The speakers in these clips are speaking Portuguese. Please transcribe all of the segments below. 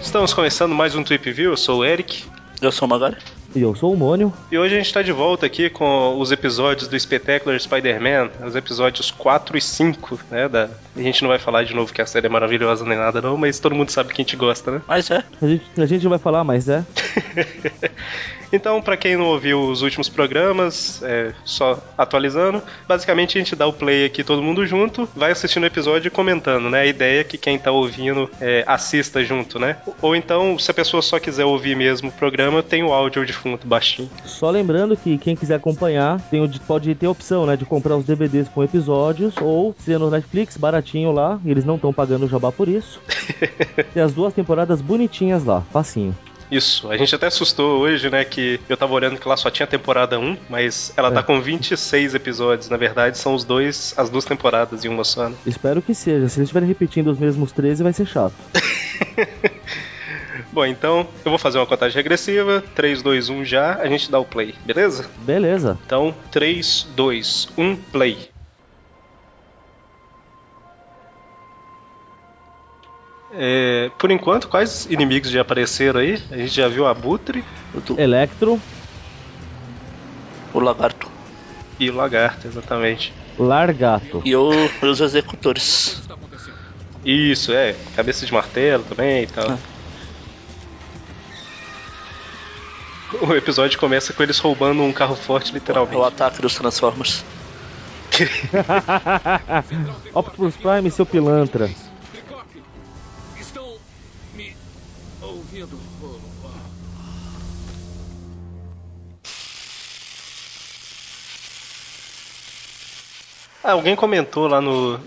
Estamos começando mais um Trip View, eu sou o Eric. Eu sou o Magari. E eu sou o Mônio. E hoje a gente está de volta aqui com os episódios do Spectacular Spider-Man, os episódios 4 e 5, né? Da... A gente não vai falar de novo que a série é maravilhosa nem nada não, mas todo mundo sabe que a gente gosta, né? Mas é. A gente, a gente não vai falar, mas é. Então, para quem não ouviu os últimos programas, é, só atualizando, basicamente a gente dá o play aqui todo mundo junto, vai assistindo o episódio e comentando, né? A ideia é que quem tá ouvindo é, assista junto, né? Ou então, se a pessoa só quiser ouvir mesmo o programa, tem o áudio de fundo baixinho. Só lembrando que quem quiser acompanhar tem o, pode ter a opção, né, de comprar os DVDs com episódios ou ser no Netflix, baratinho lá, e eles não estão pagando jabá por isso. tem as duas temporadas bonitinhas lá, facinho. Isso, a gente até assustou hoje, né, que eu tava olhando que lá só tinha temporada 1, mas ela É. tá com 26 episódios, na verdade são os dois, as duas temporadas em uma só, né? Espero que seja. Se eles estiverem repetindo os mesmos 13, vai ser chato. Bom, então eu vou fazer uma contagem regressiva, 3, 2, 1 já, a gente dá o play, beleza? Beleza. Então, 3, 2, 1, play. É, por enquanto, quais inimigos já apareceram aí? A gente já viu o Abutre O, Electro, o lagarto. e o Lagarto, exatamente. Largato. E o- os executores. Isso, é, cabeça de martelo também e tal. Ah. O episódio começa com eles roubando um carro forte, O literalmente. ataque dos Transformers. Optimus Prime, seu pilantra. Estão me ouvindo? Ah, alguém comentou lá no,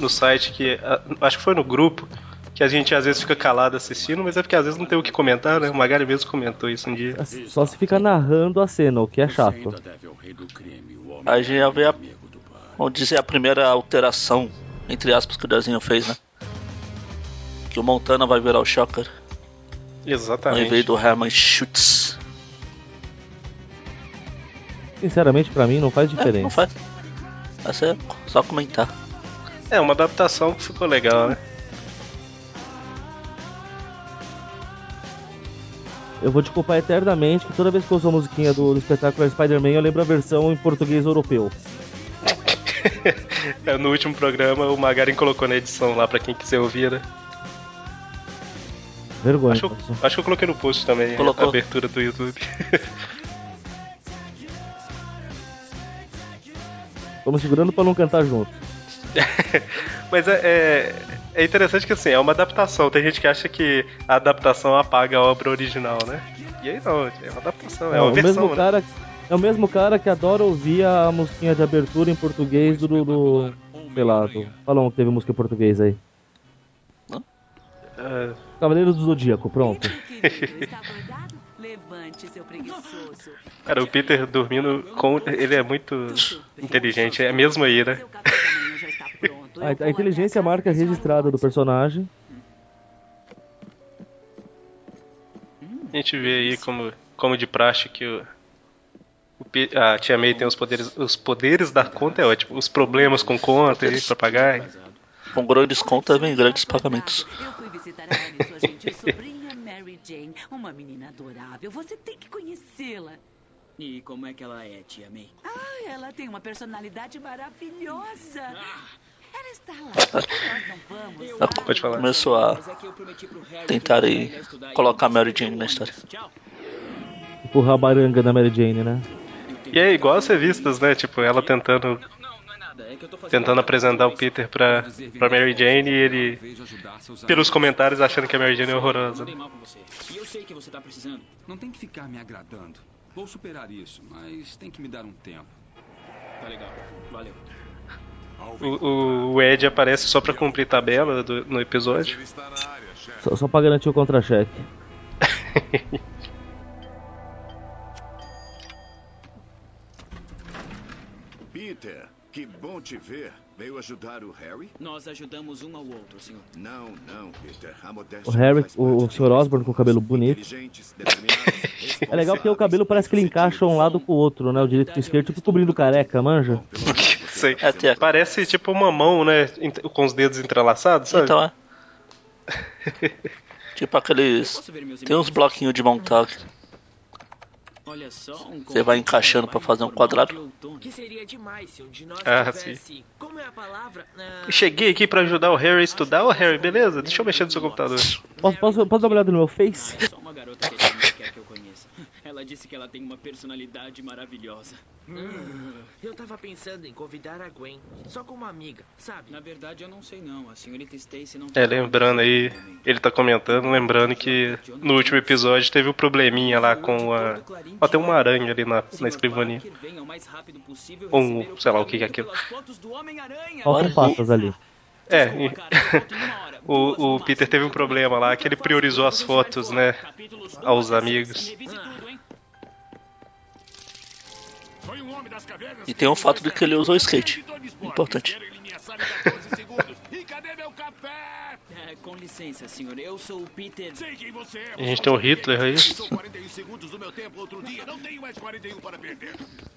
no site que. ah, Acho que foi no grupo. Que a gente às vezes fica calado assistindo, mas é porque às vezes não tem o que comentar, né? O Magari mesmo comentou isso um dia. Só se fica narrando a cena, o que é chato. ao Aí já vê a, amigo do bar. vamos dizer, a primeira alteração, entre aspas, que o desenho fez, né? Que o Montana vai virar o Shocker, ao Exatamente. invés do Herman Schutz. Sinceramente, pra mim não faz É, não diferença. faz. Vai ser só comentar. É, uma adaptação que ficou legal, né? Eu vou te culpar eternamente que toda vez que eu ouço a musiquinha do, do espetáculo Spider-Man, eu lembro a versão em português europeu. É, no último programa o Magari colocou na edição lá pra quem quiser ouvir, né? Vergonha. Acho, acho que eu coloquei no post também Colocou. a abertura do YouTube. Estamos segurando pra não cantar junto. Mas é, é, é interessante que assim, é uma adaptação. Tem gente que acha que a adaptação apaga a obra original, né? E aí não, é uma adaptação, é É, uma o versão, mesmo né? cara, é o mesmo cara que adora ouvir a musiquinha de abertura em português do. do, do sei lá, do, fala um que teve música em português aí. Cavaleiro do Zodíaco, pronto. Cara, o Peter dormindo com. Ele é muito inteligente, é mesmo aí, né? A, a inteligência é a marca registrada do personagem. A gente vê aí como, como de praxe que o, o a Tia May tem os poderes. Os poderes da conta é ótimo. Os problemas com conta aí pra pagar. Com grandes contas vem grandes pagamentos. Eu fui visitar a Anne, sua gentil sobrinha Mary Jane. Uma menina adorável. Você tem que conhecê-la. E como é que ela é, tia May? Ah, ela tem uma personalidade maravilhosa. Ah. Pode falar. Começou a tentar aí colocar e- Mary Jane na história. Empurrar a baranga da Mary Jane, né? E é igual as revistas, né? Tipo, ela tentando, tentando apresentar o Peter pra, pra Mary Jane e ele, pelos comentários, achando que a Mary Jane é horrorosa. E eu sei que você tá precisando. Não tem que ficar me agradando. Vou superar isso, mas tem que me dar um tempo. Tá legal. Valeu. O, o- o Ed aparece só pra cumprir tabela do- no episódio. Só, só pra garantir o contra-cheque. Peter, Que bom te ver. Veio ajudar o Harry? Nós ajudamos um ao outro, senhor. Não, não, Peter. A modéstia O Harry, o, o Sr. da Osborn com o cabelo bonito. É legal que o cabelo parece que ele encaixa um lado com o outro, né? O direito com o esquerdo, tipo cobrindo careca, manja? Sei. É, Parece tipo uma mão, né? Com os dedos entrelaçados, sabe? Então é. tipo aqueles. Tem uns bloquinhos de montar aqui. Olha só, um Você vai encaixando para pra fazer um quadrado? Ah. Como é a palavra? Ah, Cheguei aqui pra ajudar o Harry a estudar. Ô, Harry, beleza? Deixa eu mexer no seu computador. Posso, posso, posso dar uma olhada no meu Face? Ela disse que ela tem uma personalidade maravilhosa. eu tava pensando em convidar a Gwen, só como amiga, sabe? Na verdade, eu não sei não. A senhorita Stacy não... É, lembrando aí, ele tá comentando, lembrando que no último episódio teve um probleminha lá com a. Ó, tem uma aranha ali na, na escrivaninha. Ou um, sei lá o que é aquilo. Faltam patas ali. É, e- o, o Peter teve um problema lá, que ele priorizou as fotos, né, aos amigos. E tem um fato de que ele usou skate. Importante. Quero ele em minha sala em 14 segundos. E cadê meu café? É, com licença, senhor. Eu sou o Peter. Sei quem você é. A gente tem o Hitler aí. São 41 segundos do meu tempo outro dia. Não tenho mais 41 para perder.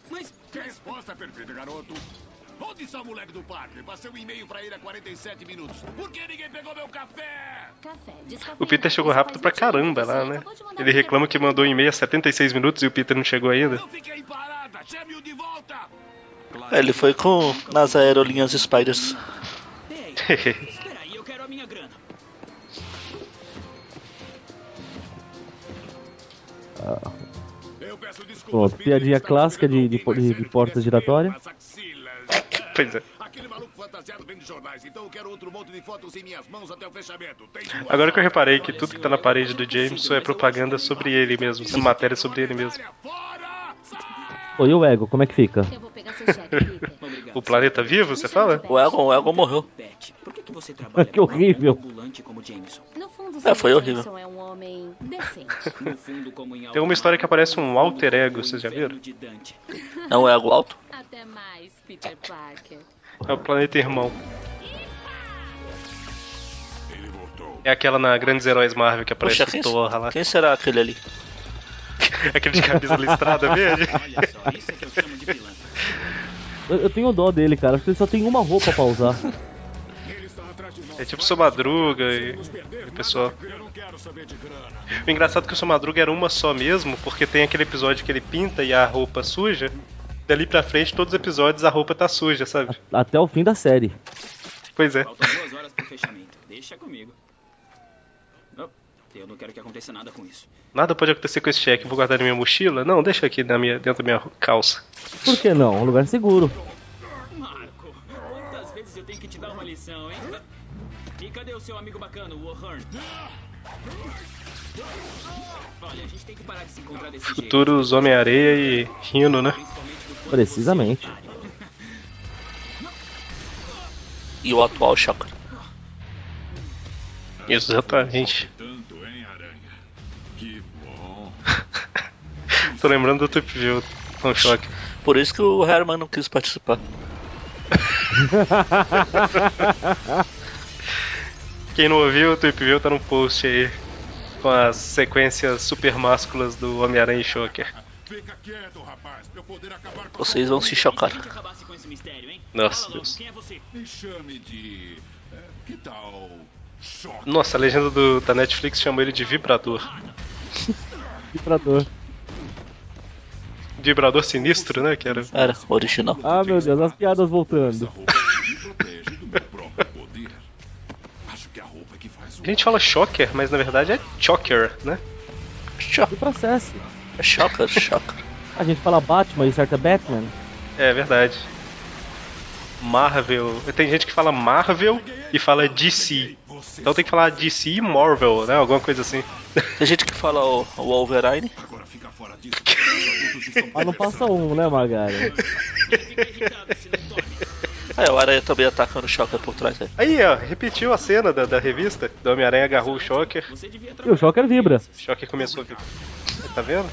Mas... Resposta perfeita, garoto. Onde está o moleque do parque? Passei um e-mail pra ele há 47 minutos. Por que ninguém pegou meu café? O Peter chegou rápido pra caramba lá, né? Ele reclama que mandou um e-mail há 76 minutos e o Peter não chegou ainda. Não fiquei parada. Chame-o de volta. É, ele foi com nas aerolinhas Spiders. Ei, espera aí, eu quero a minha grana. Peter, piadinha clássica de, de, de, de porta giratória. Pois é. Aquele maluco fantasiado vem de jornais, então eu quero outro monte de fotos em minhas mãos até o fechamento. Tem duas Agora que eu reparei que tudo que tá na parede do Jameson é propaganda sobre ele mesmo, é matéria sobre ele mesmo. Fora! Ô, e o Ego, como é que fica? Eu vou pegar seu cheque, Peter. Obrigado. O planeta vivo, você fala? O Egon, o Egon morreu. Que, que você trabalha Que horrível. com um ambulante como Jameson? No fundo, É, foi horrível. É um homem decente. No fundo, como em Tem uma história que aparece um alter ego, vocês já viram? É um Ego alto. Até mais, Peter Parker. É o planeta irmão. É aquela na Grandes Heróis Marvel que aparece Poxa, quem, Thor lá. quem será aquele ali? Aquele de camisa listrada verde. Olha só, isso é que eu chamo de pilantra. Eu, eu tenho dó dele, cara. Acho que ele só tem uma roupa pra usar. É tipo o seu Madruga e, e o pessoal. O engraçado é que o seu Madruga era uma só mesmo, porque tem aquele episódio que ele pinta e a roupa suja. Dali pra frente, todos os episódios a roupa tá suja, sabe? Até o fim da série. Pois é. Faltam duas horas pro fechamento. Deixa comigo. Eu não quero que aconteça nada com isso. Nada pode acontecer com esse cheque. Vou guardar na minha mochila? Não, deixa aqui na minha, dentro da minha calça. Por que não? Um lugar seguro. Marco, quantas vezes eu tenho que te dar uma lição, hein? E cadê o seu amigo bacana, o O'Hearn? Olha, a gente tem que parar de se encontrar desse jeito. Futuros Homem-Areia e Rino, né? Precisamente. E o atual Shocker. Exatamente. Tô lembrando do Trip View. Não choque. Por isso que o Herman não quis participar. Quem não ouviu, o Trip View tá no post aí. Com as sequências super másculas do Homem-Aranha e Shocker. Fica quieto, rapaz, com Vocês vão se chocar. Com? Nossa, Fala logo, Deus. quem é você? Me chame de. é, que tal. Choque? Nossa, a legenda do- da Netflix chama ele de vibrador. Vibrador. Vibrador sinistro, né? Que era. Era, original. Ah, meu Deus, as piadas voltando. a roupa é que faz o. A gente fala Shocker, mas na verdade é Choker, né? E processo. É Shocker, Shocker. A gente fala Batman e certo é Batman. É verdade. Marvel. Tem gente que fala Marvel e fala DC. Então tem que falar DC e Marvel, né? Alguma coisa assim. Tem gente que fala o, o Wolverine. Agora fica fora disso. Mas não passa um, né, Magari? Tome. É, o Aranha também atacando o Shocker por trás aí. Aí, ó, repetiu a cena da, da revista. Do Homem-Aranha agarrou o Shocker. E o. Shocker vibra. O Shocker começou a vibrar. Tá vendo?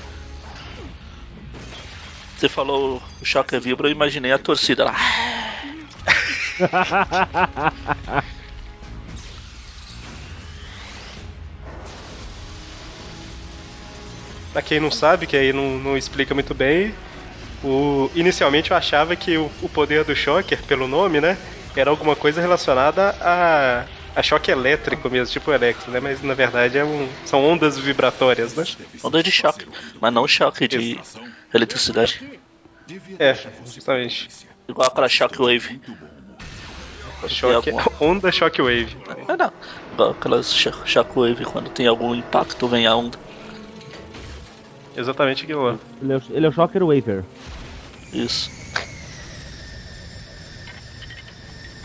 Você falou o Shocker vibra, eu imaginei a torcida lá. Pra quem não sabe, que aí não, não explica muito bem, o, inicialmente eu achava que o, o poder do Shocker, pelo nome, né, era alguma coisa relacionada a, a choque elétrico mesmo, tipo Electro, né? Mas na verdade é um, são ondas vibratórias, né? Onda de choque, mas não choque de eletricidade. É, justamente. Igual aquela shockwave. Choque, onda shockwave. Ah, não. Igual aquelas shockwave, quando tem algum impacto vem a onda. Exatamente aquilo lá. Ele é, o- ele é o Shocker Waver. Isso.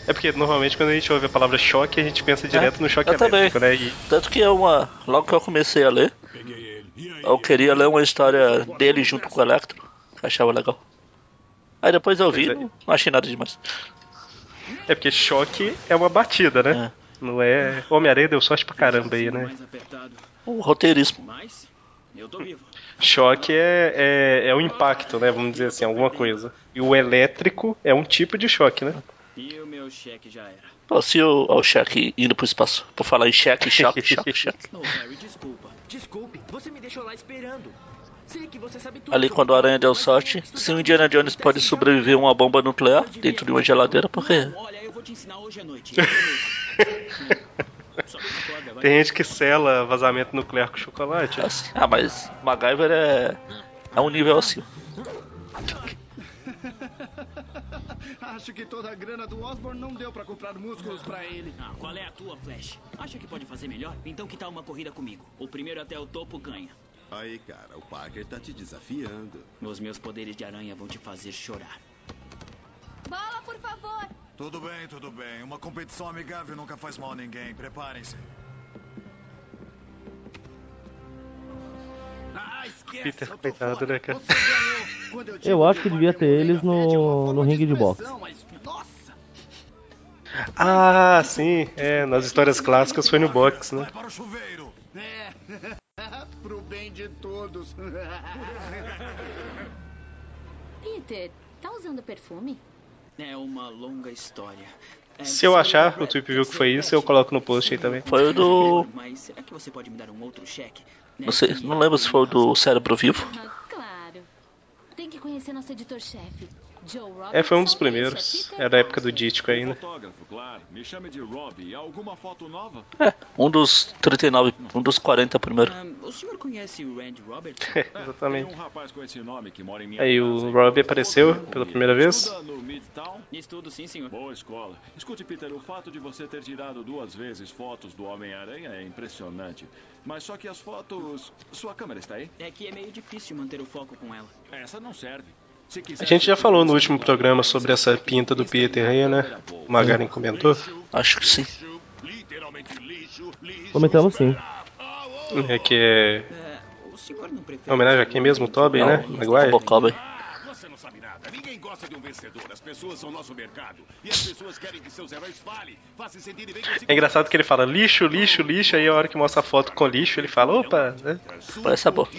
É porque normalmente quando a gente ouve a palavra choque, a gente pensa direto no choque eu também. elétrico, né? E Tanto que é uma. Logo que eu comecei a ler, eu queria ler uma história dele junto com o Electro. que achava legal. Aí depois eu vi, é. não, achei nada demais. é porque choque é uma batida, né? Não é. Homem-Aranha deu sorte pra caramba aí, né? O roteirismo. Mas eu tô vivo. Choque é, é, é o impacto, né? Vamos dizer assim, alguma coisa. E o elétrico é um tipo de choque, né? E o meu cheque já era. Pô, se o, o cheque indo pro espaço. Por falar em cheque, choque, choque, choque. Ô, Harry, desculpa. Desculpe, você me deixou lá esperando. Sei que você sabe tudo Ali quando o Aranha deu sorte, se o Indiana Jones pode sobreviver a uma bomba nuclear dentro de uma geladeira, por quê? Olha, eu vou te ensinar hoje à noite. Tem gente que sela vazamento nuclear com chocolate. Assim, ah, mas MacGyver é. é um nível acima. Acho que toda a grana do Osborne não deu pra comprar músculos pra ele. Ah, qual é a tua, Flash? Acha que pode fazer melhor? Então que tal uma corrida comigo? O primeiro até o topo ganha. Aí, cara, o Parker tá te desafiando. Os meus poderes de aranha vão te fazer chorar. Bola, por favor. Tudo bem, tudo bem. Uma competição amigável nunca faz mal a ninguém. Preparem-se. Ah, esquece. Peter, eu coitado, né, cara? Eu Eu acho que devia ter eles no, no ringue de boxe. mas. Ah, sim, é, nas histórias clássicas foi no box, né? Para o chuveiro. É. Pro bem de todos. Peter, tá usando perfume? É uma longa história. É, Se eu achar o Tweep viu que foi isso, eu coloco no post aí também. Foi o do. Mas será que você pode me dar um outro cheque? Não sei, não lembro se foi o do cérebro vivo. Ah, claro. Tem que conhecer nosso editor-chefe. É, foi um dos primeiros. Era da época do. Dítico ainda. É, um dos 39, um dos 40 primeiro. O senhor conhece o Randy Roberts? Exatamente. Em minha Aí o Rob apareceu pela primeira vez. Estudo, sim, senhor. Boa escola. Escute, Peter, o fato de você ter tirado duas vezes fotos do Homem-Aranha é impressionante. Mas só que as fotos. Sua câmera está aí? É que é meio difícil manter o foco com ela. Essa não serve. A gente já falou no último programa sobre essa pinta do Peter aí, né? O Magaren comentou. Acho que sim. Comentamos sim. É que é É, é homenagem a quem mesmo? O Tobey, né? Maguire? Sabe nada. Ninguém gosta de um vencedor. As pessoas são nosso mercado. E as pessoas querem que seus heróis falem. Façam bem consigo. É engraçado que ele fala lixo, lixo, lixo, aí a hora que mostra a foto com lixo, ele fala, opa, né? Parece sabor.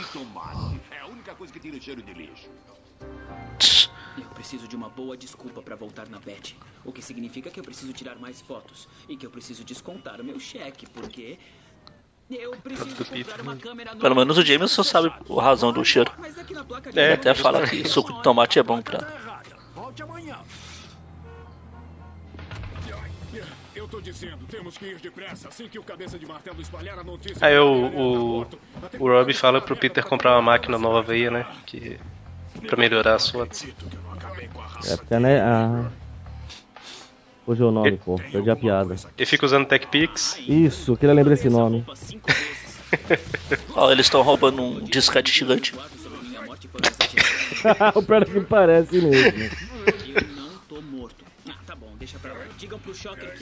É a única coisa que tira o cheiro de lixo. Eu preciso de uma boa desculpa pra voltar na Bet. O que significa que eu preciso tirar mais fotos. E que eu preciso descontar o meu cheque, porque... Eu preciso comprar uma câmera nova. Pelo menos o Jameson sabe a razão do cheiro. É, até fala que suco de tomate é bom pra. Volte amanhã. Eu tô dizendo, temos que ir depressa. Assim que o cabeça de martelo espalhar a notícia. Aí o, o, o Rob fala pro Peter comprar uma máquina nova aí, né? Que, pra melhorar as fotos. É porque né, a... Hoje é o nome, pô. Perdi a piada. Ele fica usando TechPix. Isso, queria lembrar esse nome. Ó, eles estão roubando um disquete gigante. o pior é que parece mesmo. Ah, tá.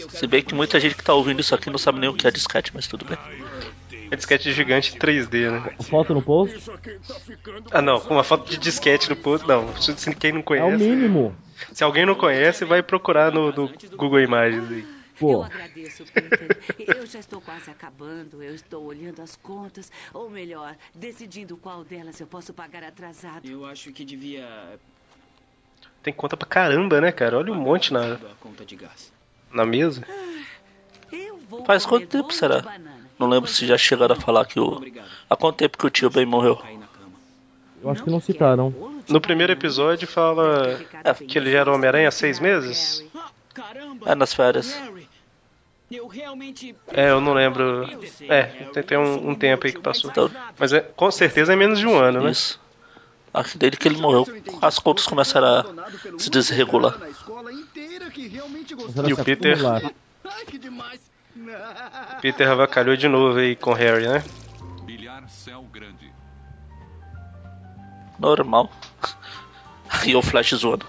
Se bem que muita gente que tá ouvindo isso aqui não sabe nem o que é disquete, mas tudo bem. É disquete gigante 3D, né? Foto no post? Ah não, uma foto de disquete no post, não. Se quem não É o conhece. mínimo. Se alguém não conhece, vai procurar no, no Google Imagens aí. Pô, Eu agradeço, Peter. Eu já estou quase acabando. Eu estou olhando as contas, ou melhor, decidindo qual delas eu posso pagar atrasado. Eu acho que devia... Tem conta pra caramba, né, cara? Olha um monte na, A conta de gás. na mesa. Faz quanto tempo será? Não lembro se já chegaram a falar que o. Há quanto tempo que o tio Ben morreu? Eu acho que não citaram. No primeiro episódio fala que ele já era Homem-Aranha há seis meses? É nas férias. É, eu não lembro. É, tem, tem um, um tempo aí que passou. Mas é, com certeza é menos de um ano, né? Isso. Acho que desde que ele morreu, as contas começaram a se desregular. E o Peter. Peter avacalhou de novo aí com o Harry, né? Bilhar céu grande. Normal. E o Flash zoando.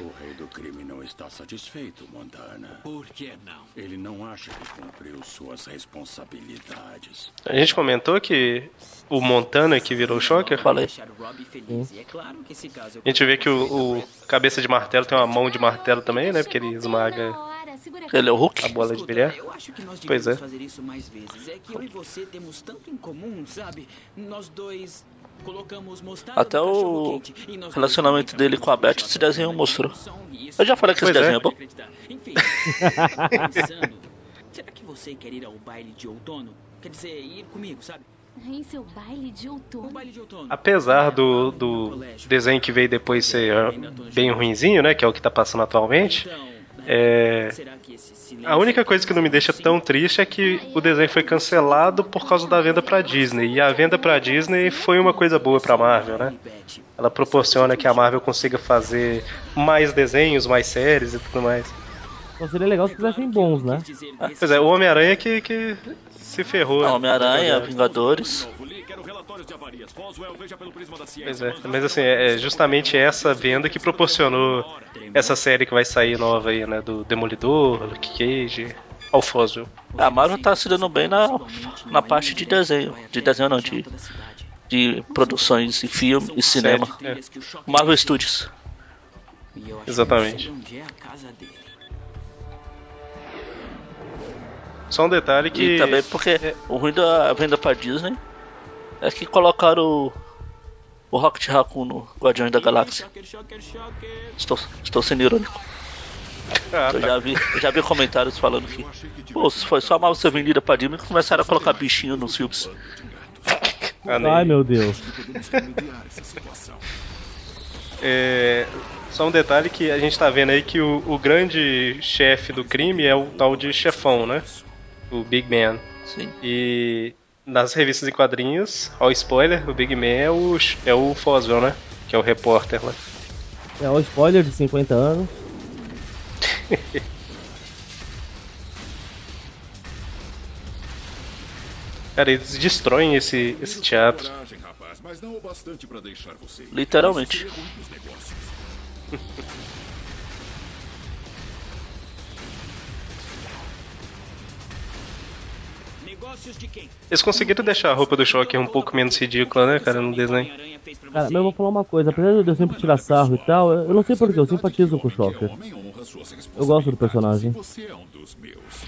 O rei do crime não está satisfeito, Montana. Por que não? Ele não acha que cumpriu suas responsabilidades. A gente comentou que o Montana que virou o Shocker? Falei. A gente vê que o, o cabeça de martelo tem uma mão de martelo também, né? Porque ele esmaga Ele é o Hulk? a bola de bilhar. Eu acho que nós Pois é. devíamos fazer isso mais vezes. É que eu e você temos tanto em comum, sabe? Nós dois colocamos mostarda Até o relacionamento dele com a Beth esse desenho mostrou. Eu já falei que esse é. desenho é bom. Enfim, será que você quer ir ao baile de outono? Quer dizer, ir comigo, sabe? Em seu baile de outono. Baile de outono. Apesar do, do desenho que veio depois ser bem ruinzinho, né? Que é o que tá passando atualmente. É, a única coisa que não me deixa tão triste é que o desenho foi cancelado por causa da venda pra Disney. E a venda pra Disney foi uma coisa boa pra Marvel, né? Ela proporciona que a Marvel consiga fazer mais desenhos, mais séries e tudo mais. Então seria legal se fizessem bons, né? Pois é, o Homem-Aranha que, que se ferrou. Ah, Homem-Aranha, Vingadores. Pois é, mas assim, é justamente essa venda que proporcionou essa série que vai sair nova aí, né? Do Demolidor, Luke Cage, Alphonso. A Marvel tá se dando bem na, na parte de desenho. De desenho não, de, de produções e filme e cinema. Série, Marvel Studios. Exatamente. Só um detalhe que. E também porque o ruim da venda pra Disney é que colocaram o, o Rocket Raccoon no Guardiões da Galáxia. Estou, estou sendo irônico. Ah, eu tá. já vi, eu já vi comentários falando que pô, se foi só a Marvel ser vendida pra Disney que começaram a colocar bichinho nos filmes. Ah, Ai meu Deus. É, só um detalhe que a gente tá vendo aí que o, o grande chefe do crime é o tal de chefão, né? O Big Man. Sim. E nas revistas e quadrinhos, ó, spoiler, o Big Man é o, é o Foswell, né? Que é o repórter lá. É o spoiler de 50 anos. Cara, eles destroem esse, esse teatro. Coragem, Eles conseguiram deixar a roupa do Shocker um pouco menos ridícula, né, cara, no desenho. Cara, mas eu vou falar uma coisa, apesar de eu sempre tirar sarro e tal, eu não sei porquê, eu simpatizo com o Shocker. Eu gosto do personagem.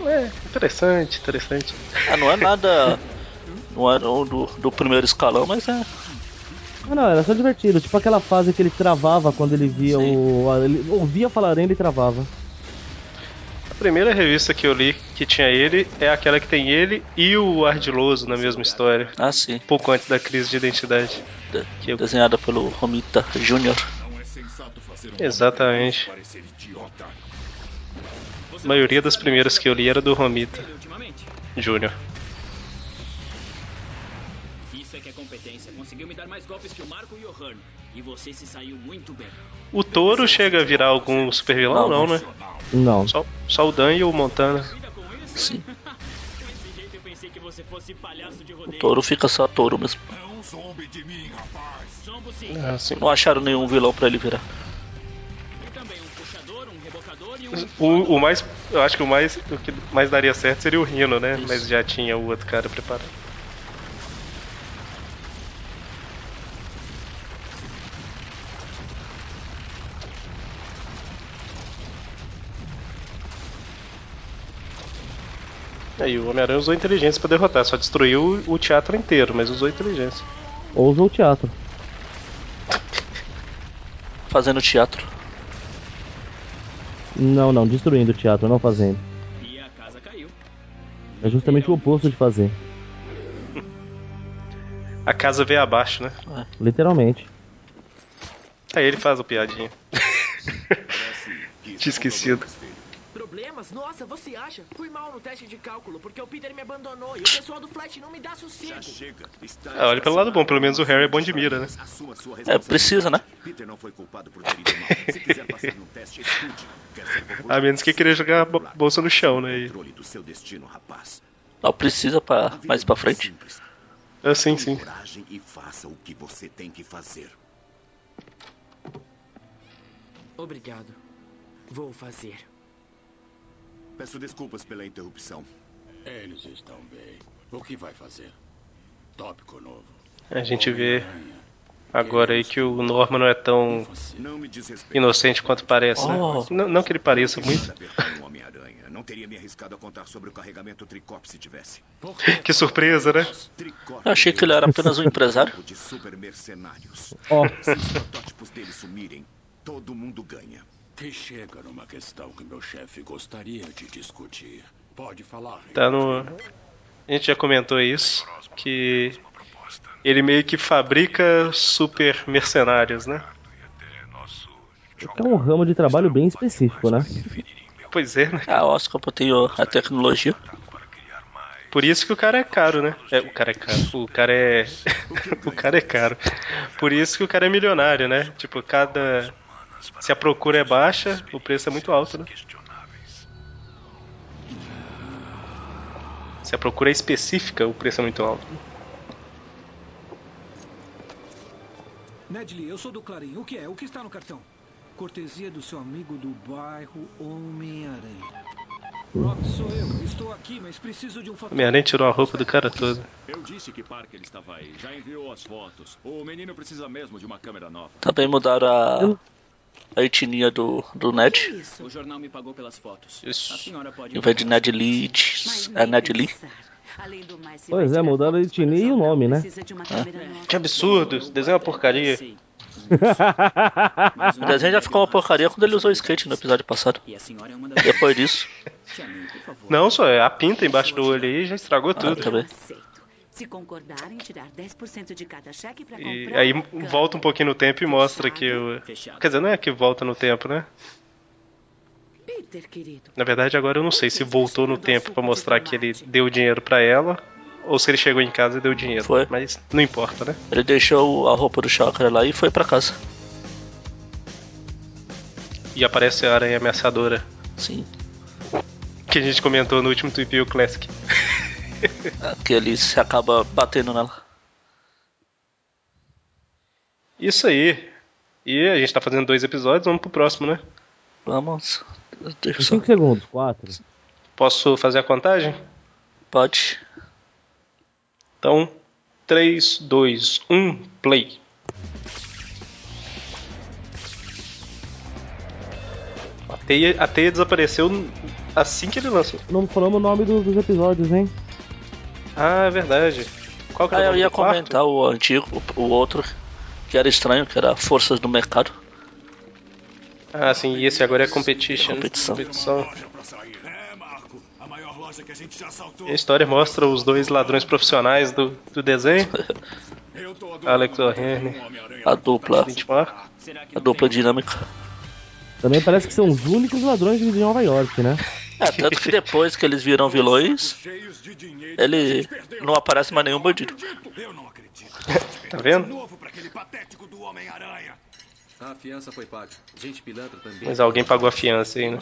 É, interessante, interessante. Ah, não é nada. Não é o do, do primeiro escalão, mas é. Ah não, era só divertido, tipo aquela fase que ele travava quando ele via o. Ele ouvia falar ele e travava. A primeira revista que eu li que tinha ele é aquela que tem ele e o Ardiloso na mesma história. Ah, sim. Pouco antes da crise de identidade. De, desenhada pelo Romita Jr. Exatamente. A maioria das primeiras que eu li era do Romita. Isso é que é competência. Conseguiu me dar mais golpes que o Marco o Hearn. Você se saiu muito bem. O Toro chega a virar algum super vilão, não, né? Não. Só, só o Dan e o Montana. Sim. O touro fica só touro mesmo. Ah, sim. Não acharam nenhum vilão pra ele virar. E também um puxador, um rebocador e um... O, o mais. Eu acho que o mais. O que mais daria certo seria o Rino, né? Mas já tinha o outro cara preparado. Aí o Homem-Aranha usou inteligência pra derrotar, só destruiu o teatro inteiro, mas usou inteligência. Ou usou o teatro. fazendo teatro. Não, não, destruindo o teatro, não fazendo. E a casa caiu. É justamente o oposto de fazer. A casa veio abaixo, né? Literalmente. Aí ele faz o piadinha. Tinha esquecido. Problemas? Nossa, você acha? Fui mal no teste de cálculo porque o Peter me abandonou e o pessoal do Flash não me dá sossego. Ah, olha pelo lado bom, pelo menos o Harry é bom de mira, né? É, precisa, né? Peter não foi culpado por ter ido mal. Se quiser passar no teste, estude. Quer ser popular? A menos que querer jogar a bo- bolsa no chão, né? E- Controle do seu destino, rapaz. Não precisa pra mais pra frente. Ah, sim, sim. Coragem e faça o que você tem que fazer. Obrigado. Vou fazer. Peço desculpas pela interrupção. Eles estão bem. O que vai fazer? Tópico novo. A gente vê agora aí que o Norman não é tão inocente quanto parece, né? Oh. Não, não que ele pareça muito. Não teria me arriscado a contar sobre o carregamento Tricop se tivesse. Que surpresa, né? Eu achei que ele era apenas um empresário. de super mercenários. Ó, Se os protótipos dele sumirem, todo mundo ganha. Que chega numa questão que meu chefe gostaria de discutir. Pode falar. Tá no. A gente já comentou isso, que ele meio que fabrica super mercenários, né? é um ramo de trabalho bem específico, né? Pois é, né? A Oscar tem o- a tecnologia. Por isso que o cara é caro, né? É, o cara é caro. O cara é. o cara é caro. Por isso que o cara é milionário, né? Tipo, cada. Se a procura é baixa, o preço é muito alto, né? Se a procura é específica, o preço é muito alto. Nedley, eu sou do Clarim. O que é? O que está no cartão? Cortesia do seu amigo do bairro Homem-Aranha. Rob, sou eu. Estou aqui, mas preciso de um fotógrafo. Homem-Aranha tirou a roupa do cara todo. Eu disse que Parker estava aí. Já enviou as fotos. O menino precisa mesmo de uma câmera nova. Também mudaram a, a etnia do, do Ned. O jornal me pagou pelas fotos. Isso. A senhora pode Em vez de Ned Leeds, é Ned Lee. Além do mais, Pois é, mudaram a etnia e o nome, né? Nova. Que absurdo, esse desenho é uma porcaria. Sim. O desenho já ficou uma porcaria quando ele usou skate no episódio passado. E a é Depois disso. Não, só é a pinta embaixo do olho aí já estragou tudo. tá bem. Aceito. Se concordarem, tirar 10% de cada cheque para E comprar aí uma câmera. volta um pouquinho no tempo e mostra que o. Quer dizer, não é que volta no tempo, né? Peter, querido. Na verdade, agora eu não sei se voltou no tempo pra mostrar que ele deu dinheiro pra ela ou se ele chegou em casa e deu dinheiro. Foi. Mas não importa, né? Ele deixou a roupa do Chakra lá e foi pra casa. E aparece a aranha ameaçadora Sim. que a gente comentou no último Tweep View Classic. Que ele se acaba batendo nela. Isso aí. E a gente tá fazendo dois episódios, vamos pro próximo, né? Vamos. Deixa só. 5 segundos, 4. Posso fazer a contagem? Pode. Então, 3, 2, 1, play. A teia, a teia desapareceu assim que ele lançou. Não falamos o nome do- dos episódios, hein? Ah, é verdade. Qual que Ah, era o eu ia quarto? comentar o antigo, o, outro, que era estranho, que era Forças do Mercado. Ah, sim, e esse agora é Competition. Competição. Competição. Marco. A história mostra os dois ladrões profissionais do, do desenho. Alex O'Hare, Homem-Aranha A dupla, a dupla dinâmica. Também parece que são os únicos ladrões de Nova York, né? É, tanto que depois que eles viram vilões, ele não aparece mais nenhum bandido. Eu não acredito. Tá vendo? Novo pra aquele patético do Homem-Aranha. A fiança foi paga. Gente pilantra também. Mas alguém pagou a fiança aí, né?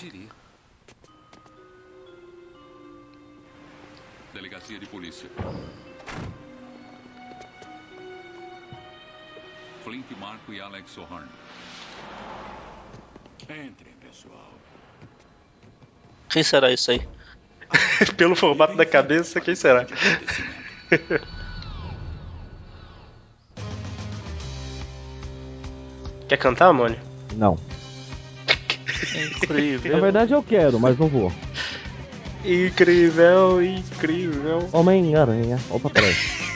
Delegacia de polícia. Flint Marco e Alex O'Hearn. Entrem, pessoal. Quem será isso aí? Pelo formato da cabeça, quem será? Quer cantar, Mônio? Não. É incrível. Na verdade eu quero, mas não vou. Incrível, incrível. Homem-Aranha. Opa, peraí.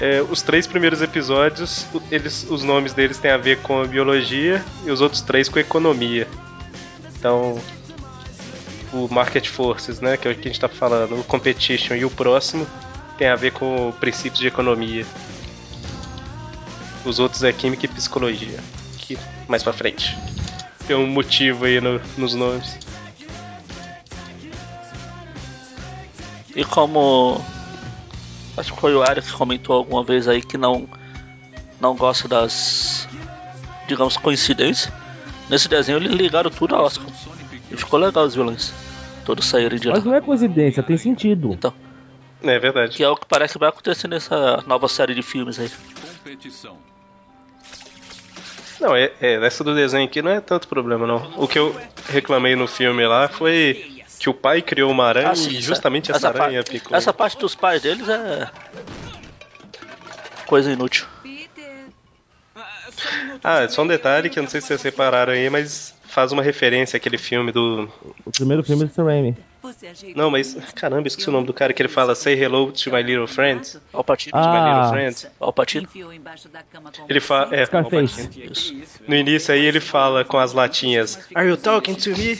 É, os três primeiros episódios, eles, os nomes deles têm a ver com a biologia e os outros três com economia. Então, o Market Forces, né, que é o que a gente tá falando, o Competition e o próximo tem a ver com princípios de economia. Os outros é Química e Psicologia, que mais pra frente. Tem um motivo aí no- nos nomes. E como. Acho que foi o Ari que comentou alguma vez aí que não. Não gosta das. Digamos, coincidências. Nesse desenho eles ligaram tudo a Oscar. E ficou legal os vilões. Todos saírem de lá. Mas não é coincidência, tem sentido. Então. É verdade. Que é o que parece que vai acontecer nessa nova série de filmes aí. Competição. Não, é, é, essa do desenho aqui não é tanto problema, não. O que eu reclamei no filme lá foi que o pai criou uma aranha Ah, sim, e justamente essa, essa aranha parte- picou. Essa parte dos pais deles é. Coisa inútil. Ah, só um detalhe que eu não sei se vocês separaram aí, mas faz uma referência àquele filme do. O primeiro filme do Sam Raimi. Não, mas. Caramba, esqueci o nome do cara que ele fala Say hello to my little friend. Alpatino. To my Ah. little friend. Alpatino. Ele fala. É, Scarface. Alpatino. Isso. No início aí ele fala com as latinhas: Are you talking to me?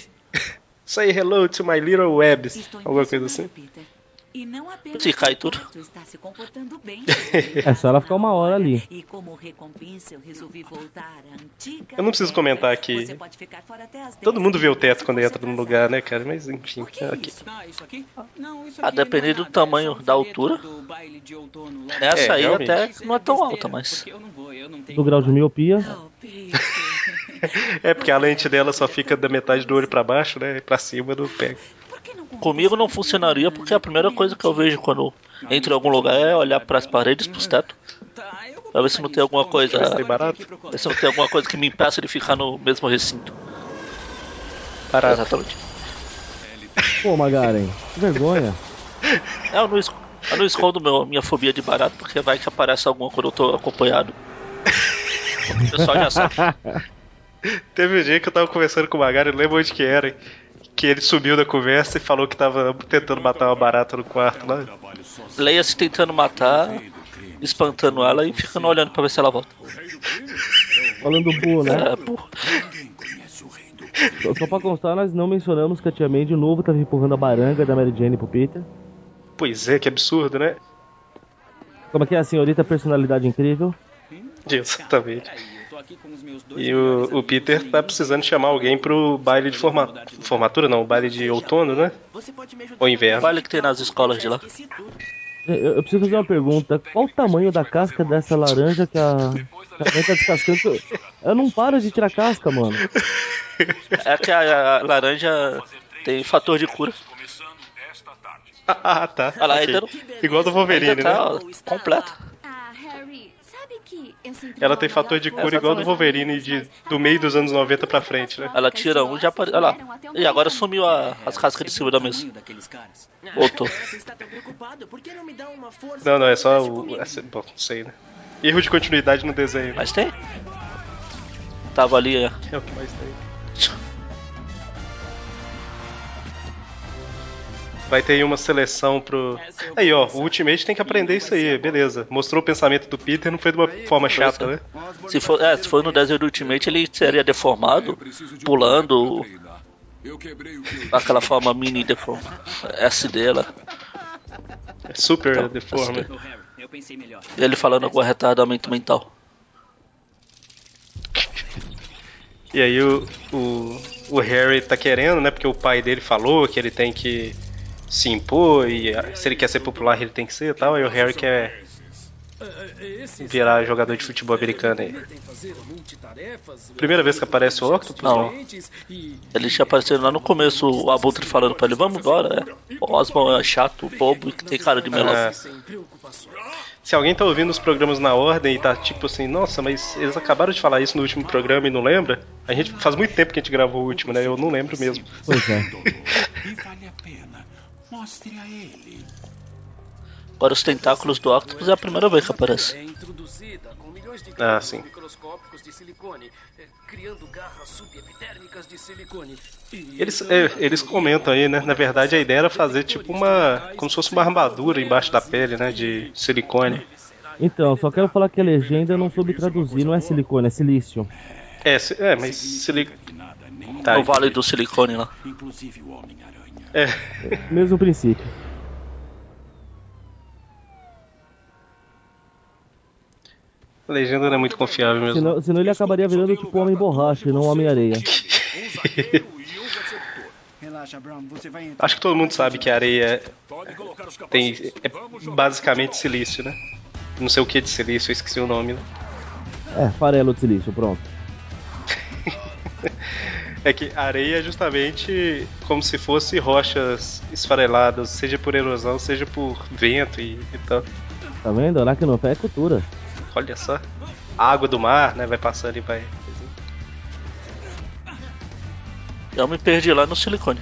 Say hello to my little webs. Alguma coisa assim. E não apenas Se cai tudo. está se comportando bem. É só ela ficar uma hora ali. E como recompensa, eu resolvi voltar à antiga. Eu não preciso comentar aqui. Você pode ficar fora até as Todo mundo vê o teto quando entra no lugar, né, cara? Mas enfim. aqui. Ah, isso aqui? Não, isso A aqui não é depender do tamanho é um da altura. Essa É, aí realmente. até não é tão alta, mas. Eu não vou, eu não tenho. Do grau de miopia. É porque a lente dela só fica da metade do olho pra baixo, né? E pra cima não pega. Comigo não funcionaria porque a primeira coisa que eu vejo quando entro em algum lugar é olhar para as paredes, pros tetos. Pra ver se não tem alguma coisa. Ver se tem barato. Ver se não tem alguma coisa que me impeça de ficar no mesmo recinto. Parado. Exatamente. Pô, Magaren, que vergonha. É, eu não, es- eu não escondo meu, minha fobia de barato porque vai que aparece alguma quando eu tô acompanhado. O pessoal já sabe. Teve um dia que eu tava conversando com o Magari, lembro onde que era. Que ele subiu da conversa e falou que tava tentando matar uma barata no quarto lá. Leia se tentando matar, espantando ela e ficando olhando pra ver se ela volta. Falando burro, né? É, burro. Só, só pra constar, nós não mencionamos que a Tia May de novo tava empurrando a baranga da Mary Jane pro Peter. Pois é, que absurdo, né? Como é que é a senhorita personalidade incrível? Exatamente. E o, o Peter tá precisando chamar alguém pro baile de forma, formatura, não, baile de outono, né? Ou inverno. Vale que tem nas escolas de lá. Eu, eu preciso fazer uma pergunta. Qual o tamanho da casca dessa laranja que a, que a mãe tá descascando? Eu não paro de tirar casca, mano. É que a, a laranja tem fator de cura. Ah, tá. Olha lá, ok. ainda não- Igual do Wolverine, ainda tá, né? completo. Que eu sempre Ela tem fator de cura igual do Wolverine de, do meio dos anos 90 pra frente, né? Ela tira um e já aparece. Olha lá. E agora sumiu a- as cascas de cima da mesa. Voltou. Por que não? Não, é só o. essa- Bom, não sei, né? Erro de continuidade no desenho. Mas tem? Tava ali. é. É o que mais tem. Vai ter aí uma seleção pro. Aí, ó, o Ultimate tem que aprender isso aí, beleza. Mostrou o pensamento do Peter, não foi de uma forma chata, né? Se for, é, se for no desenho do Ultimate, ele seria deformado, pulando. Aquela forma mini deform... SD lá. É super Então, melhor. Ele falando algum retardamento mental. E aí o, o, o Harry tá querendo, né? Porque o pai dele falou que ele tem que se impor e se ele quer ser popular ele tem que ser e tal. E o Harry quer virar jogador de futebol americano aí. Primeira vez que aparece o Octopus? Não. Ele tinha aparecido lá no começo, o Abutre falando pra ele, vamos embora. É. O Osborn é chato, bobo e que tem cara de melão. Ah. Se alguém tá ouvindo os programas na ordem e tá tipo assim, nossa, mas eles acabaram de falar isso no último programa e não lembra? A gente faz muito tempo que a gente gravou o último, né? Eu não lembro mesmo. Pois é. E vale a pena. Mostre a ele. Agora os tentáculos do Octopus é a primeira vez que aparece. É introduzida com milhões de Ah, sim. microscópicos de silicone, eh, criando garras subepidérmicas de silicone. Eles, então, é, eles comentam aí, né? Na verdade, a ideia era fazer tipo uma. como se fosse uma armadura embaixo da pele, né? De silicone. Então, só quero falar que a legenda eu não soube traduzir, não é silicone, é silício. É, é mas sili... Tá, no Vale do Silicone lá. Inclusive o Homem-Aranha. É. Mesmo princípio. A legenda não é muito confiável mesmo. Senão, senão ele acabaria virando tipo Homem Borracha e não você vai Acho que todo mundo sabe que a areia tem é basicamente silício, né? Não sei o que de silício, eu esqueci o nome. Né? É, farelo de silício, pronto. É que areia é justamente como se fosse rochas esfareladas, seja por erosão, seja por vento e, e tal. Tá vendo? Aracnofé é cultura. Olha só. A água do mar, né? Vai passando e vai. Eu me perdi lá no silicone.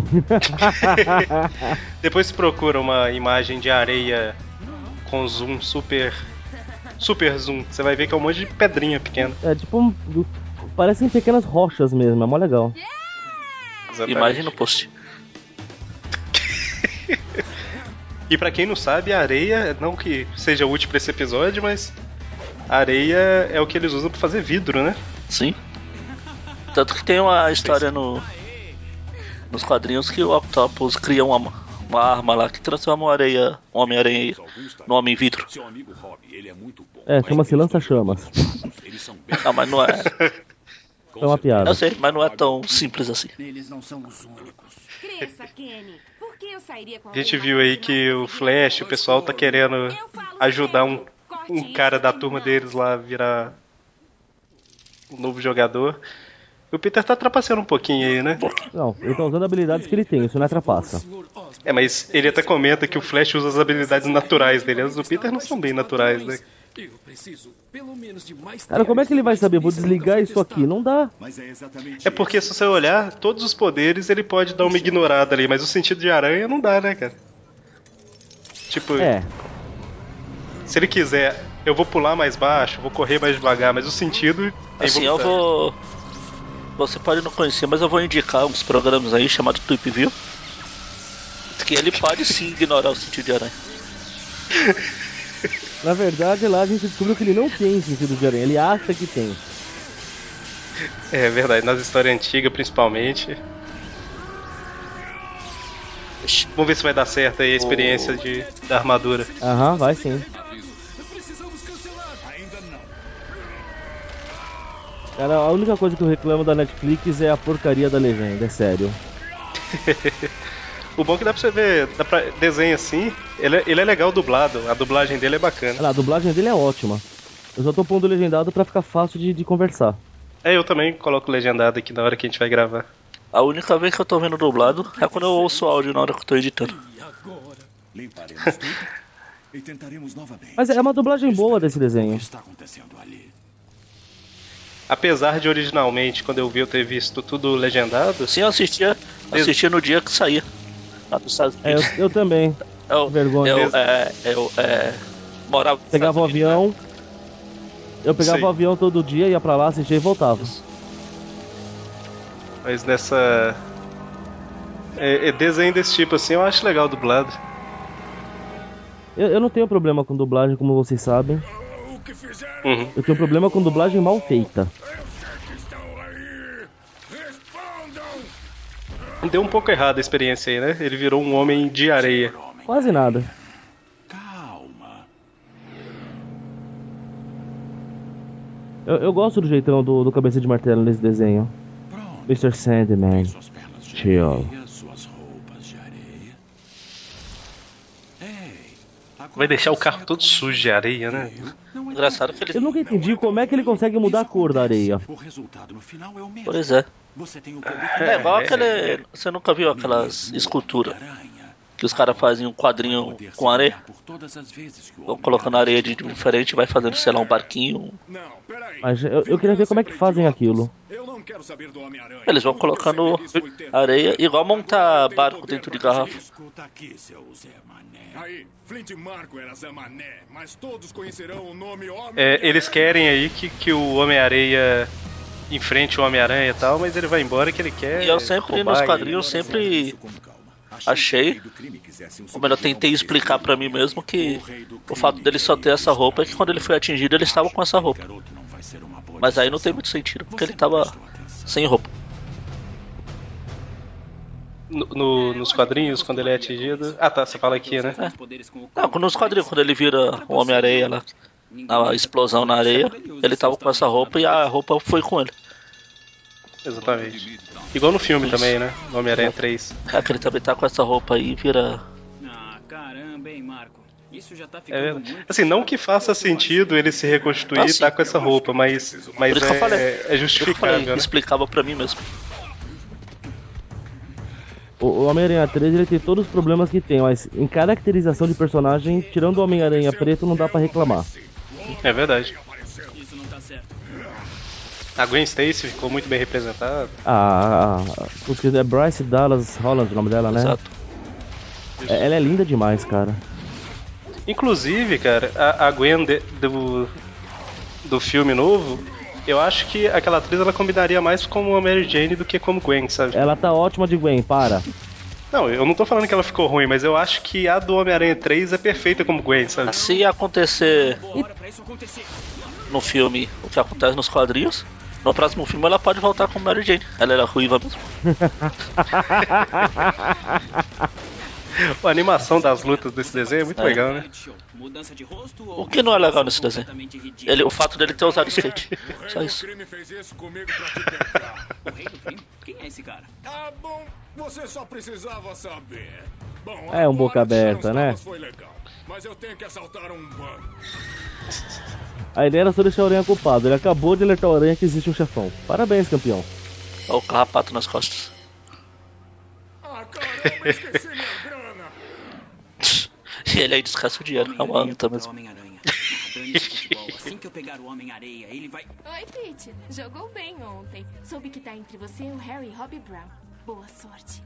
Depois se procura uma imagem de areia com zoom super. Super zoom. Você vai ver que é um monte de pedrinha pequena. É tipo um. Parecem pequenas rochas mesmo, é mó legal. Exatamente. Imagem no post. E pra quem não sabe, a areia, não que seja útil pra esse episódio, mas a areia é o que eles usam pra fazer vidro, né? Sim. Tanto que tem uma história no nos quadrinhos que o Octopus cria uma, uma arma lá que transforma o areia, o Homem-Aranha no Homem Vidro. É. É, chama-se lança-chamas. Não, mas não é. É uma piada. Eu sei, mas não é tão simples assim. Eles não são os únicos. Cresça, Kenny. Por que eu sairia com A gente viu aí que o Flash, o pessoal tá querendo ajudar um, um cara da turma deles lá a virar um novo jogador. O Peter tá trapaceando um pouquinho aí, né? Não, ele tá usando habilidades que ele tem, isso não é trapaça. É, mas ele até comenta que o Flash usa as habilidades naturais dele. As do Peter não são bem naturais, né? Eu preciso, pelo menos, de mais Cara, como é que ele vai saber? Vou desligar isso aqui. Não dá. Mas é exatamente É porque se você olhar, todos os poderes ele pode dar uma ignorada ali, mas o sentido de aranha não dá, né, cara? Tipo, É. se ele quiser, eu vou pular mais baixo, vou correr mais devagar, mas o sentido é Assim, eu vou. Você pode não conhecer, mas eu vou indicar uns programas aí chamados Tweep View. Que ele pode sim ignorar o sentido de aranha. Na verdade, lá a gente descobriu que ele não tem sentido de aranha. Ele acha que tem. É verdade, nas histórias antigas principalmente. Vamos ver se vai dar certo aí a experiência de, da armadura. Aham, vai sim. Cara, a única coisa que eu reclamo da Netflix é a porcaria da legenda, é sério. o bom é que dá pra você ver, dá pra desenho assim, ele é, ele é legal dublado, a dublagem dele é bacana. Olha lá, a dublagem dele é ótima. Eu só tô pondo legendado pra ficar fácil de, de conversar. É, eu também coloco legendado aqui na hora que a gente vai gravar. A única vez que eu tô vendo dublado é quando eu ouço o áudio na hora que eu tô editando. E. Mas é uma dublagem boa desse desenho. Apesar de originalmente, quando eu vi eu ter visto tudo legendado. Sim, eu assistia, assistia no dia que saía. Lá dos Estados É, eu, Unidos. eu também. Eu, vergonha. Eu, é, eu, é, morava nos Pegava o Unidos, avião. Eu pegava Sim. o avião todo dia, ia pra lá, assistia e voltava. Mas nessa. É, é desenho desse tipo assim, eu acho legal dublado. Eu, eu não tenho problema com dublagem, como vocês sabem. Uhum. Eu tenho problema com dublagem mal feita. Deu um pouco errado a experiência aí, né? Ele virou um homem de areia. Quase nada. Calma. Eu, eu gosto do jeitão do, do cabeça de martelo nesse desenho. Mr. Sandman. Chill. Vai deixar o carro todo sujo de areia, né? Engraçado que ele. Eu nunca entendi como é que ele consegue mudar a cor da areia. É. Pois é. Você tem o poder É igual aquele. Você nunca viu aquelas esculturas que os caras fazem um quadrinho com areia? todas as vezes que o Vão colocando areia de diferente, vai fazendo, sei lá, um barquinho. Mas eu, eu queria ver como é que fazem aquilo. Eu não quero saber do Homem-Aranha. Eles vão colocando areia, igual montar barco dentro de garrafa. Escuta aqui, seu Zé Mané. Aí, Flint Marco era Zé Mané, mas todos conhecerão o nome Homem. É, eles querem aí que, que o Homem-Areia enfrente o Homem-Aranha e tal, mas ele vai embora que ele quer. E eu sempre, nos quadrinhos, sempre achei. Ou melhor, tentei explicar pra mim mesmo que o fato dele só ter essa roupa é que quando ele foi atingido ele estava com essa roupa. Mas aí não tem muito sentido, porque ele estava sem roupa. No, no- nos quadrinhos, quando ele é atingido. Ah tá, você fala aqui, né? Não, quando nos quadrinhos, quando ele vira o Homem-Areia lá, na explosão na areia, ele tava com essa roupa e a roupa foi com ele. Exatamente. Igual no filme também, né? No Homem-Aranha 3. É que ele também tá com essa roupa aí e vira. Ah, caramba, hein, Marco. Isso já tá É ficando verdade. muito... Assim, não que faça sentido ele se reconstruir Ah, e tá com essa roupa, mas, mas Por isso que eu falei. é, é isso eu falei, justificável, né? explicava pra mim mesmo. O o Homem-Aranha 3 ele tem todos os problemas que tem, mas em caracterização de personagem, tirando o Homem-Aranha preto, não dá pra reclamar. É verdade. Isso não tá certo. A Gwen Stacy ficou muito bem representada. A, a, a, putz, é Bryce Dallas Holland o nome dela, né? Exato. É- Ela é linda demais, cara. Inclusive, cara, a, a Gwen de- do, do filme novo, eu acho que aquela atriz ela combinaria mais como a Mary Jane do que como Gwen, sabe? Ela tá ótima de Gwen, para. Não, eu não tô falando que ela ficou ruim, mas eu acho que a do Homem-Aranha 3 é perfeita como Gwen, sabe? Se acontecer no filme o que acontece nos quadrinhos, no próximo filme ela pode voltar como Mary Jane. Ela era ruiva mesmo. A animação das lutas desse desenho é muito É. legal, né? O que não é legal nesse desenho? Ele, o fato dele ter usado skate. Só isso. crime fez isso comigo pra te pegar. O rei do crime? Quem é esse cara? Bom, você só precisava saber. Bom, um boca aberta, né? tapas Foi legal, mas eu tenho que assaltar um banco. A ideia era só deixar o Aranha culpado. Ele acabou de alertar o Aranha que existe um chefão. Parabéns, campeão. Olha o carrapato nas costas. Ah, caramba, esqueci minha ele aí descansa o dinheiro. É uma anta mesmo. Assim que eu pegar o Homem-Areia, ele vai... Oi, Pete. Jogou bem ontem. Soube que tá entre você, o Harry e Robbie Brown. Boa sorte.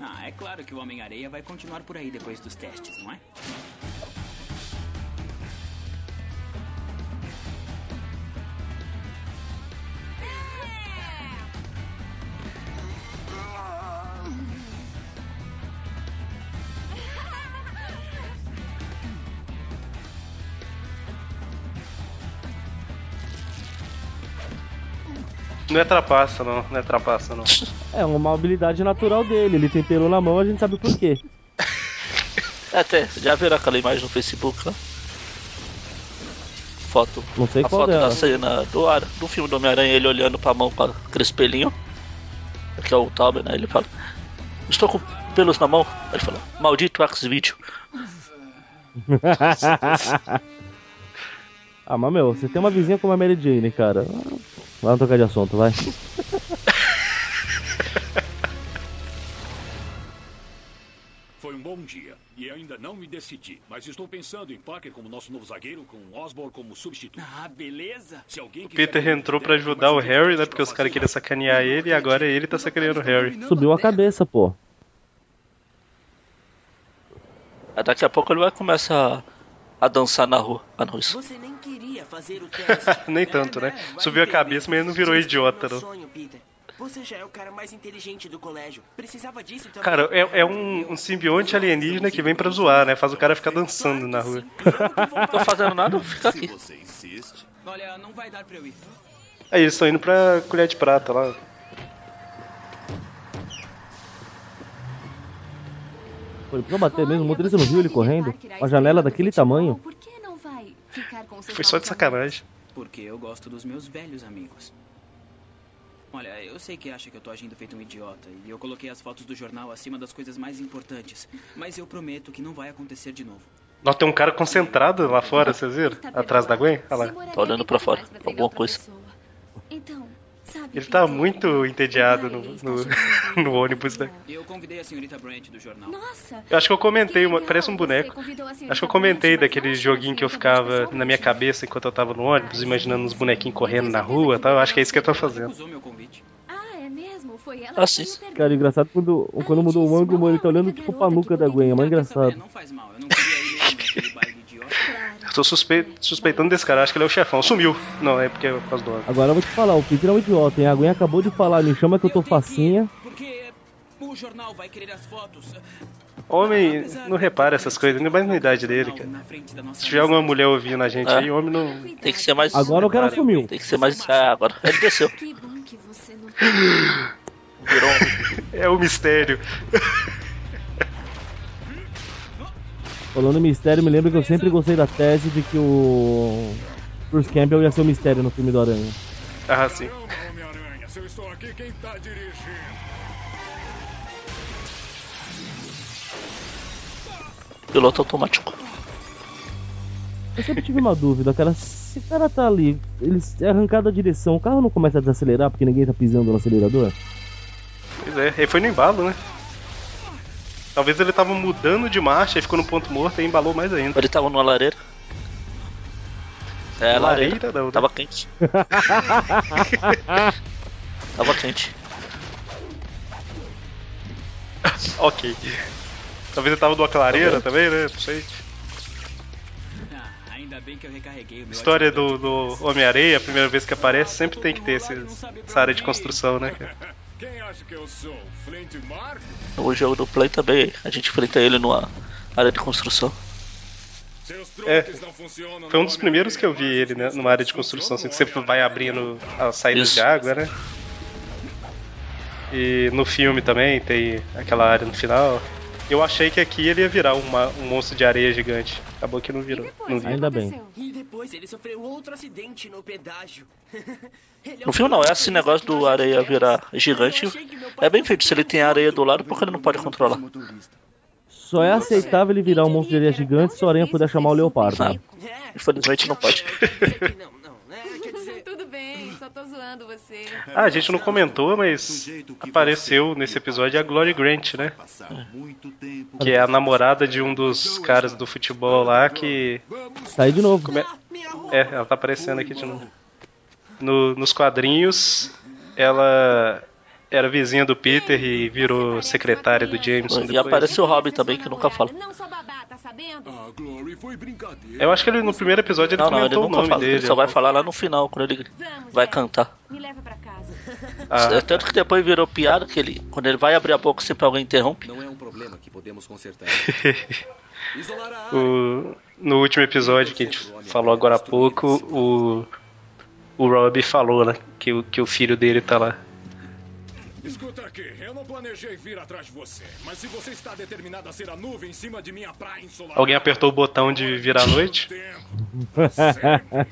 Ah, é claro que o Homem-Areia vai continuar por aí depois dos testes, não é? Não é trapaça, não. Não é trapaça, não. É uma habilidade natural dele. Ele tem pelo na mão, a gente sabe por quê. Até, já viram aquela imagem no Facebook lá? Foto. Não sei a qual foto dela. da cena do, ar, do filme do Homem-Aranha, ele olhando pra mão com aquele espelhinho. Que é o Tauber, né? Ele fala: Estou com pelos na mão. Ele fala: Maldito X-Video. ah, mas meu, você tem uma vizinha como a Mary Jane, cara. Vamos trocar de assunto, vai. Foi um bom dia e ainda não me decidi, mas estou pensando em Parker como nosso novo zagueiro, com Osborn como substituto. Ah, beleza. Se alguém O Peter entrou pra ajudar o Harry, né? Porque os caras queriam sacanear ele e agora ele tá sacaneando o Harry. Subiu a cabeça, pô. Daqui a pouco ele vai começar a, dançar na rua. Ah, não, isso. Você nem queria fazer o teste. Nem tanto, né? Subiu a cabeça, mas ele não virou idiota, Meu não. Você já é o cara mais inteligente do colégio. Precisava disso também. Cara, é, é um, um simbionte alienígena que vem pra zoar, né? Faz o cara ficar dançando na rua. Tô fazendo nada, fica aqui. Você insiste. Olha, não vai dar pra eu ir. Aí eles estão indo pra colher de prata lá. Ele precisou bater mesmo. O motorista não viu ele correndo? Uma janela daquele tamanho. Por que não vai ficar com seus Foi só de sacanagem. Porque eu gosto dos meus velhos amigos. Olha, eu sei que acha que eu tô agindo feito um idiota e eu coloquei as fotos do jornal acima das coisas mais importantes, mas eu prometo que não vai acontecer de novo. Nossa, tem um cara concentrado lá fora, vocês viram? Atrás da Gwen? Olha lá. Tá olhando pra fora. Alguma coisa. Ele tá muito entediado no, no, no ônibus, né? Eu convidei a senhorita do jornal. Nossa, Eu acho que eu comentei, uma, parece um boneco. Acho que eu comentei daquele joguinho que eu ficava na minha cabeça enquanto eu tava no ônibus, imaginando uns bonequinhos correndo na rua e tal. Eu acho que é isso que eu tô fazendo. Convite. Ah, é mesmo? Foi ela que sim. fez o pergunta. Cara, engraçado quando, quando mudou o ângulo, mano, ele tá olhando tipo pra nuca da Gwen. É mais engraçado. Não faz mal, eu não queria ir mesmo naquele baile idiota. Claro. Eu tô suspe- suspeitando desse cara, acho que ele é o chefão. Sumiu. Não, é porque é por causa do. Agora eu vou te falar, o Peter é um idiota, hein? A Gwen acabou de falar, me chama que eu tô facinha. Porque o jornal vai querer as fotos. Homem não repara essas coisas, ainda mais na idade dele, cara. Se tiver alguma mulher ouvindo a gente É. aí, homem não. Tem que ser mais. Agora o cara sumiu. Tem que ser mais. Ah, agora. Ele desceu. Que bom que você não. Virou É o mistério. Falando em mistério, me lembra que eu sempre gostei da tese de que o Bruce Campbell ia ser o mistério no filme do Aranha. Ah, sim. Homem-Aranha, se eu estou aqui, quem tá dirigindo? piloto automático. Eu sempre tive uma dúvida, cara. Se o cara tá ali, ele é arrancado a direção, o carro não começa a desacelerar porque ninguém tá pisando no acelerador? Pois é, ele foi no embalo, né? Talvez ele tava mudando de marcha e ficou no ponto morto e embalou mais ainda. Ele tava numa lareira. É, lareira. Lareira não, né? Tava quente. Tava quente. ok. Talvez ele tava numa clareira também, né? Não sei. Ah, ainda bem que eu recarreguei o meu História do, do Homem-Areia, a primeira vez que aparece, sempre tem que ter esses- essa área de construção, né, cara? Quem acha que eu sou? Flint Marco? O jogo do Play também, a gente enfrenta ele numa área de construção. É, foi um dos primeiros que eu vi ele, né, numa área de construção, assim, que você vai abrindo as saídas Isso. de água, né? E no filme também tem aquela área no final. Eu achei que aqui ele ia virar uma- um monstro de areia gigante. Acabou que não virou. Não vi. Ainda bem. E depois ele sofreu outro acidente no pedágio. Ele é No o filme não, pior esse negócio do areia virar gigante é bem feito. Se ele tem areia do lado, porque ele não pode controlar? Só é aceitável ele virar um monstro de areia gigante se o Aranha puder chamar o Leopardo. Ah, infelizmente não pode. Tô zoando você. Ah, a gente não comentou, mas apareceu nesse episódio a Glory Grant, né? Que é a namorada de um dos caras do futebol lá que. Tá aí de novo. Come- É, ela tá aparecendo aqui de novo. No- nos quadrinhos, ela era vizinha do Peter e virou secretária do Jameson. E depois. aparece o Robin também, que nunca fala. Ah, Glory, foi brincadeira. Eu acho que ele no primeiro episódio ele Não, não, ele comentou o nunca nome fala. dele. Ele só vai falar lá no final, quando ele vai cantar. Me leva pra casa. Ah, É, Tanto que depois virou piada que ele, quando ele vai abrir a boca, sempre alguém interrompe. Não é um problema que podemos consertar. O- no último episódio que a gente falou agora há pouco, o, o Rob falou, né? Que, o- que o filho dele tá lá. Escuta aqui, eu não planejei vir atrás de você, mas se você está determinado a ser a nuvem em cima de minha praia ensolarada... Alguém apertou o botão de virar a noite?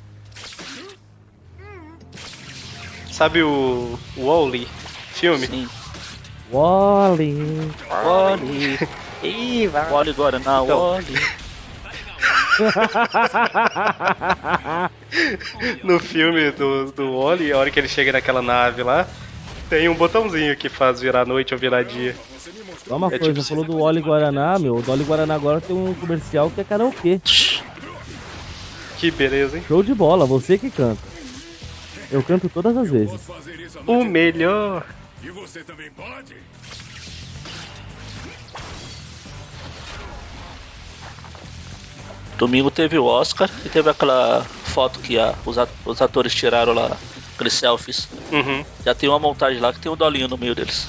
Sabe o Wally filme? Sim. Wally. Wally. Wally Guaraná, Então. Wally. no filme do, do Wally, a hora que ele chega naquela nave lá, tem um botãozinho que faz virar noite ou virar dia. Só uma É coisa, tipo- falou do Oli Guaraná, meu. O do Oli Guaraná agora tem um comercial que é karaokê. Que beleza, hein? Show de bola, você que canta. Eu canto todas as vezes. O melhor. E você também pode? Domingo teve o Oscar e teve aquela foto que a- os atores tiraram lá, aqueles selfies. Uhum. Já tem uma montagem lá que tem o Dolinho no meio deles.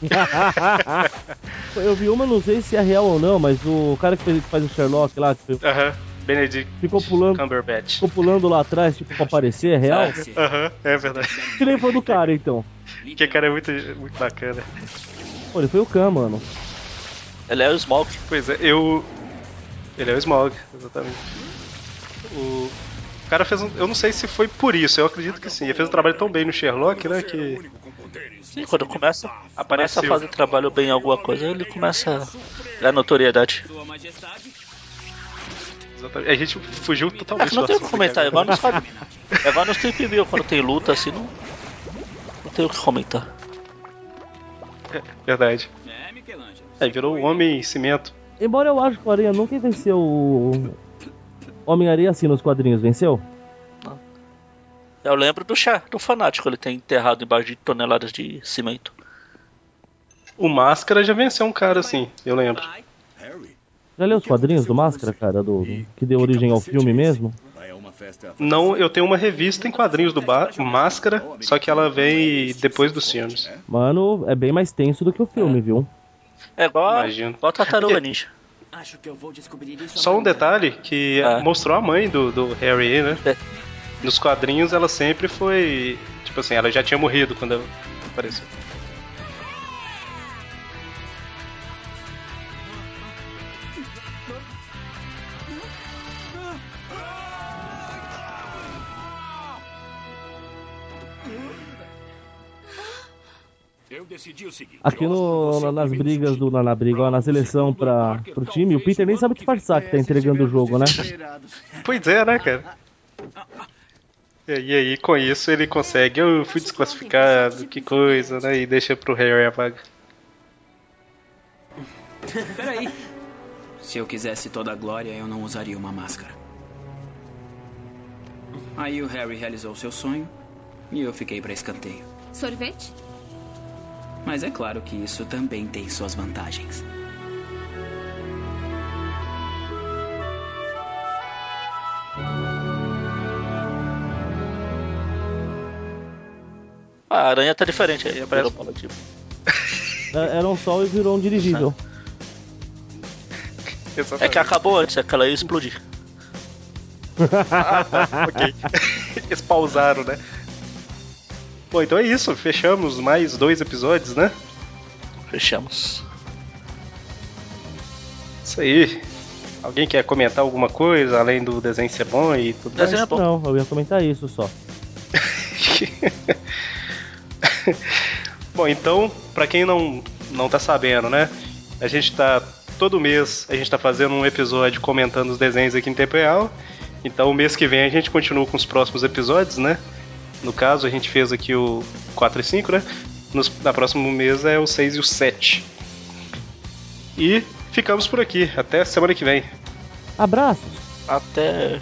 Eu vi uma, não sei se é real ou não, mas o cara que fez- faz o Sherlock lá, que foi- Aham, Benedict ficou pulando, Cumberbatch. ficou pulando lá atrás, tipo, pra aparecer, é real? Aham, é verdade. Tirei fã do cara, então. Que cara é muito, muito bacana. Pô, ele foi o Khan, mano. Ele é o Smoke. Pois é, eu. Ele é o Smog, exatamente. O cara fez um. Eu não sei se foi por isso, eu acredito que sim. Ele fez um trabalho tão bem no Sherlock, né? Que. Sim, quando começa, começa a fazer trabalho bem em alguma coisa, ele começa a ganhar notoriedade. Exatamente. A gente fugiu É totalmente que não tem o que comentar, é aqui igual agora. nos quadrinhos. É igual nos Trip View, quando tem luta assim, não, não tem o que comentar. Verdade. É, Michelangelo. Aí virou o Homem Cimento. Embora eu acho que o Aranha nunca venceu o Homem-Aranha assim nos quadrinhos, venceu? Eu lembro do chá, do fanático, ele tem enterrado embaixo de toneladas de cimento. O Máscara já venceu um cara assim, eu lembro. Já leu os quadrinhos do Máscara, cara? Do, que deu origem ao filme mesmo? Não, eu tenho uma revista em quadrinhos do ba Máscara, só que ela vem depois dos filmes. Mano, é bem mais tenso do que o filme, viu? É igual, Imagino. igual Tartaruga Ninja. Acho que eu vou descobrir isso Só um detalhe que É. mostrou a mãe do, do Harry né? Nos quadrinhos ela sempre foi. Tipo assim, ela já tinha morrido quando apareceu. Aqui no, nas brigas do. Na, na briga, ó, na seleção pra, pro time, o Peter nem sabe disfarçar que tá entregando o jogo, né? Pois é, né, cara? E e aí, com isso, ele consegue. Eu fui desclassificado, que coisa, né? E deixa pro Harry a vaga. Peraí. Se eu quisesse toda a glória, eu não usaria uma máscara. Aí o Harry realizou seu sonho e eu fiquei para escanteio. Sorvete? Mas é claro que isso também tem suas vantagens. A aranha tá diferente aí, parece- virou bola, tipo. É- Era um sol e virou um dirigível. É que acabou antes, é que ela ia explodir. Ah, tá, ok. Eles pausaram, né? Bom, então é isso. Fechamos mais dois episódios, né? Fechamos. Isso aí. Alguém quer comentar alguma coisa além do desenho ser bom e tudo Desenho mais? é bom. Não, eu ia comentar isso só. Bom, então, pra quem não, não tá sabendo, né? A gente tá. Todo mês a gente tá fazendo um episódio comentando os desenhos aqui em tempo real. Então, o mês que vem a gente continua com os próximos episódios, né? No caso, a gente fez aqui o 4 e 5, né? Nos, na próximo mês é o 6 e o 7. E ficamos por aqui. Até semana que vem. Abraços! Até